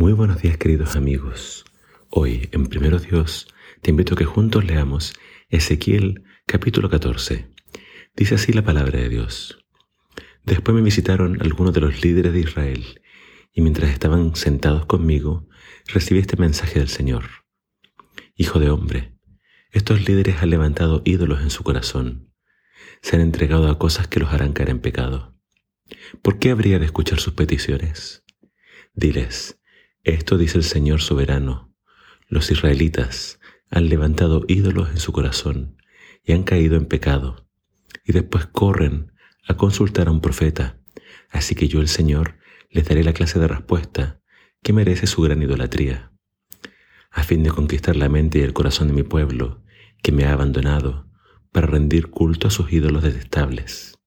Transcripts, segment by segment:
Muy buenos días queridos amigos. Hoy en Primero Dios te invito a que juntos leamos Ezequiel capítulo 14. Dice así la palabra de Dios. Después me visitaron algunos de los líderes de Israel y mientras estaban sentados conmigo recibí este mensaje del Señor. Hijo de hombre, estos líderes han levantado ídolos en su corazón. Se han entregado a cosas que los harán caer en pecado. ¿Por qué habría de escuchar sus peticiones? Diles, esto dice el Señor soberano. Los israelitas han levantado ídolos en su corazón y han caído en pecado, y después corren a consultar a un profeta. Así que yo, el Señor, les daré la clase de respuesta que merece su gran idolatría, a fin de conquistar la mente y el corazón de mi pueblo, que me ha abandonado, para rendir culto a sus ídolos detestables.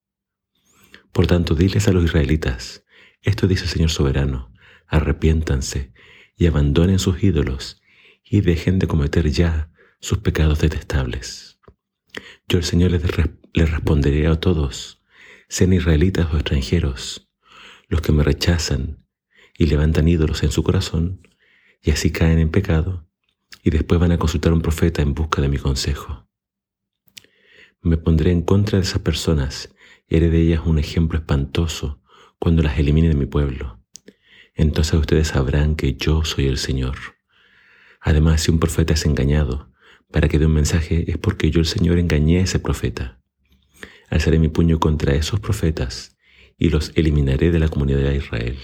Por tanto, diles a los israelitas, esto dice el Señor soberano, arrepiéntanse y abandonen sus ídolos y dejen de cometer ya sus pecados detestables. Yo el Señor les, responderé a todos, sean israelitas o extranjeros, los que me rechazan y levantan ídolos en su corazón y así caen en pecado y después van a consultar a un profeta en busca de mi consejo. Me pondré en contra de esas personas y haré de ellas un ejemplo espantoso cuando las elimine de mi pueblo entonces ustedes sabrán que yo soy el Señor. Además, si un profeta es engañado para que dé un mensaje, es porque yo el Señor engañé a ese profeta. Alzaré mi puño contra esos profetas y los eliminaré de la comunidad de Israel.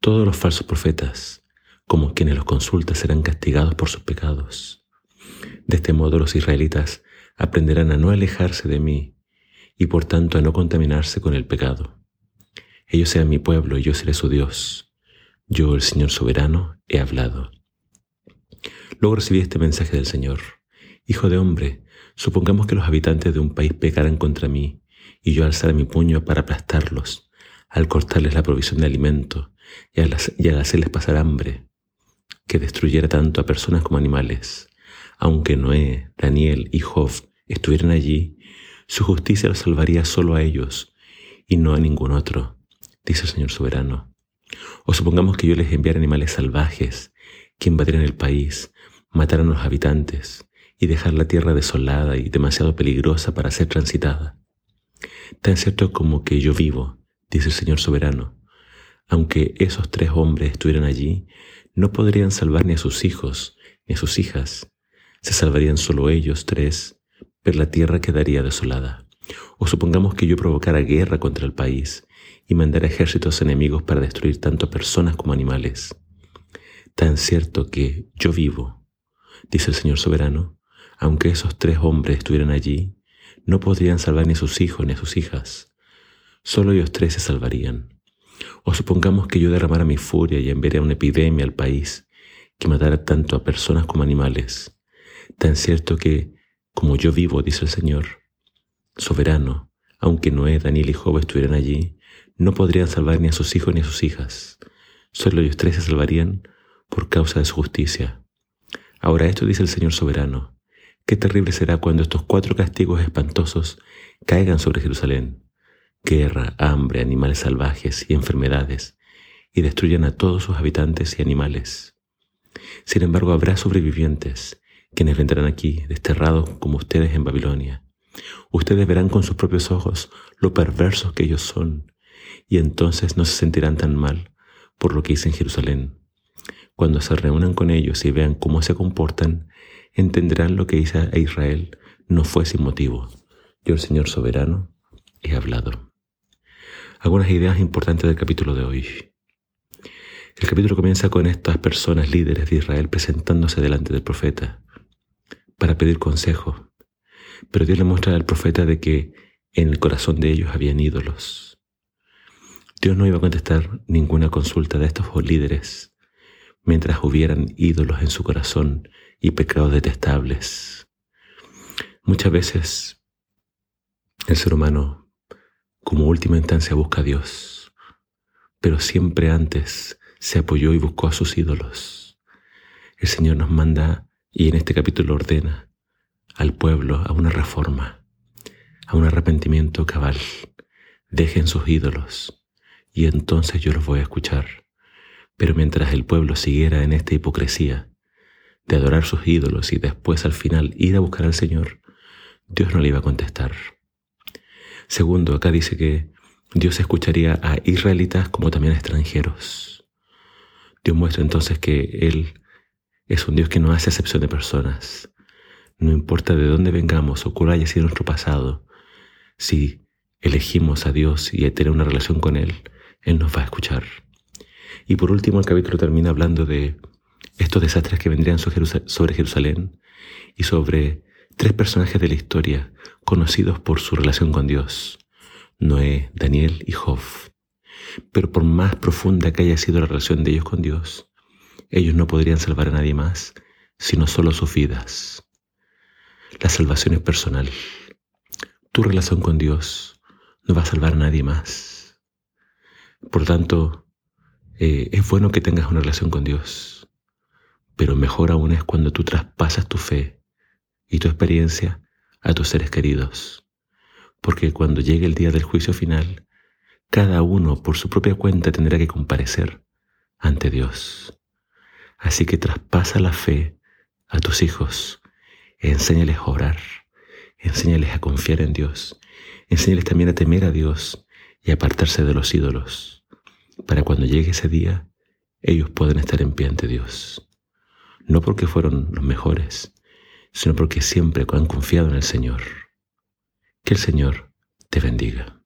Todos los falsos profetas, como quienes los consultan, serán castigados por sus pecados. De este modo los israelitas aprenderán a no alejarse de mí y por tanto a no contaminarse con el pecado. Ellos sean mi pueblo y yo seré su Dios. Yo, el Señor soberano, he hablado. Luego recibí este mensaje del Señor. Hijo de hombre, supongamos que los habitantes de un país pecaran contra mí y yo alzara mi puño para aplastarlos, al cortarles la provisión de alimento y al, hacerles pasar hambre, que destruyera tanto a personas como animales. Aunque Noé, Daniel y Job estuvieran allí, su justicia los salvaría solo a ellos y no a ningún otro dice el Señor soberano. O supongamos que yo les enviara animales salvajes que invadieran el país, mataran a los habitantes y dejar la tierra desolada y demasiado peligrosa para ser transitada. Tan cierto como que yo vivo, dice el Señor soberano, aunque esos tres hombres estuvieran allí, no podrían salvar ni a sus hijos ni a sus hijas. Se salvarían solo ellos tres, pero la tierra quedaría desolada. O supongamos que yo provocara guerra contra el país y mandar ejércitos enemigos para destruir tanto personas como animales. Tan cierto que yo vivo, dice el Señor soberano, aunque esos tres hombres estuvieran allí, no podrían salvar ni a sus hijos ni a sus hijas. Solo ellos tres se salvarían. O supongamos que yo derramara mi furia y enviara una epidemia al país que matara tanto a personas como animales. Tan cierto que, como yo vivo, dice el Señor, soberano, aunque Noé, Daniel y Job estuvieran allí, no podrían salvar ni a sus hijos ni a sus hijas. Solo ellos tres se salvarían por causa de su justicia. Ahora esto dice el Señor soberano. Qué terrible será cuando estos cuatro castigos espantosos caigan sobre Jerusalén. Guerra, hambre, animales salvajes y enfermedades, y destruyan a todos sus habitantes y animales. Sin embargo, habrá sobrevivientes, quienes vendrán aquí, desterrados como ustedes en Babilonia. Ustedes verán con sus propios ojos lo perversos que ellos son, y entonces no se sentirán tan mal por lo que hice en Jerusalén. Cuando se reúnan con ellos y vean cómo se comportan, entenderán lo que hice a Israel no fue sin motivo. Yo, el Señor soberano, he hablado. Algunas ideas importantes del capítulo de hoy. El capítulo comienza con estas personas líderes de Israel presentándose delante del profeta para pedir consejo, pero Dios le muestra al profeta de que en el corazón de ellos habían ídolos Dios no iba a contestar ninguna consulta de estos líderes mientras hubieran ídolos en su corazón y pecados detestables. Muchas veces el ser humano como última instancia busca a Dios, pero siempre antes se apoyó y buscó a sus ídolos. El Señor nos manda y en este capítulo ordena al pueblo a una reforma, a un arrepentimiento cabal. Dejen sus ídolos y entonces yo los voy a escuchar. Pero mientras el pueblo siguiera en esta hipocresía de adorar sus ídolos y después al final ir a buscar al Señor, Dios no le iba a contestar. Segundo, acá dice que Dios escucharía a israelitas como también a extranjeros. Dios muestra entonces que Él es un Dios que no hace excepción de personas. No importa de dónde vengamos o cuál haya sido nuestro pasado, si elegimos a Dios y a tener una relación con Él, Él nos va a escuchar. Y por último, el capítulo termina hablando de estos desastres que vendrían sobre Jerusalén y sobre tres personajes de la historia conocidos por su relación con Dios, Noé, Daniel y Job. Pero por más profunda que haya sido la relación de ellos con Dios, ellos no podrían salvar a nadie más, sino solo sus vidas. La salvación es personal. Tu relación con Dios no va a salvar a nadie más. Por tanto, eh, es bueno que tengas una relación con Dios, pero mejor aún es cuando tú traspasas tu fe y tu experiencia a tus seres queridos, porque cuando llegue el día del juicio final, cada uno por su propia cuenta tendrá que comparecer ante Dios. Así que traspasa la fe a tus hijos, enséñales a orar, enséñales a confiar en Dios, enséñales también a temer a Dios y apartarse de los ídolos, para cuando llegue ese día ellos puedan estar en pie ante Dios, no porque fueron los mejores, sino porque siempre han confiado en el Señor. Que el Señor te bendiga.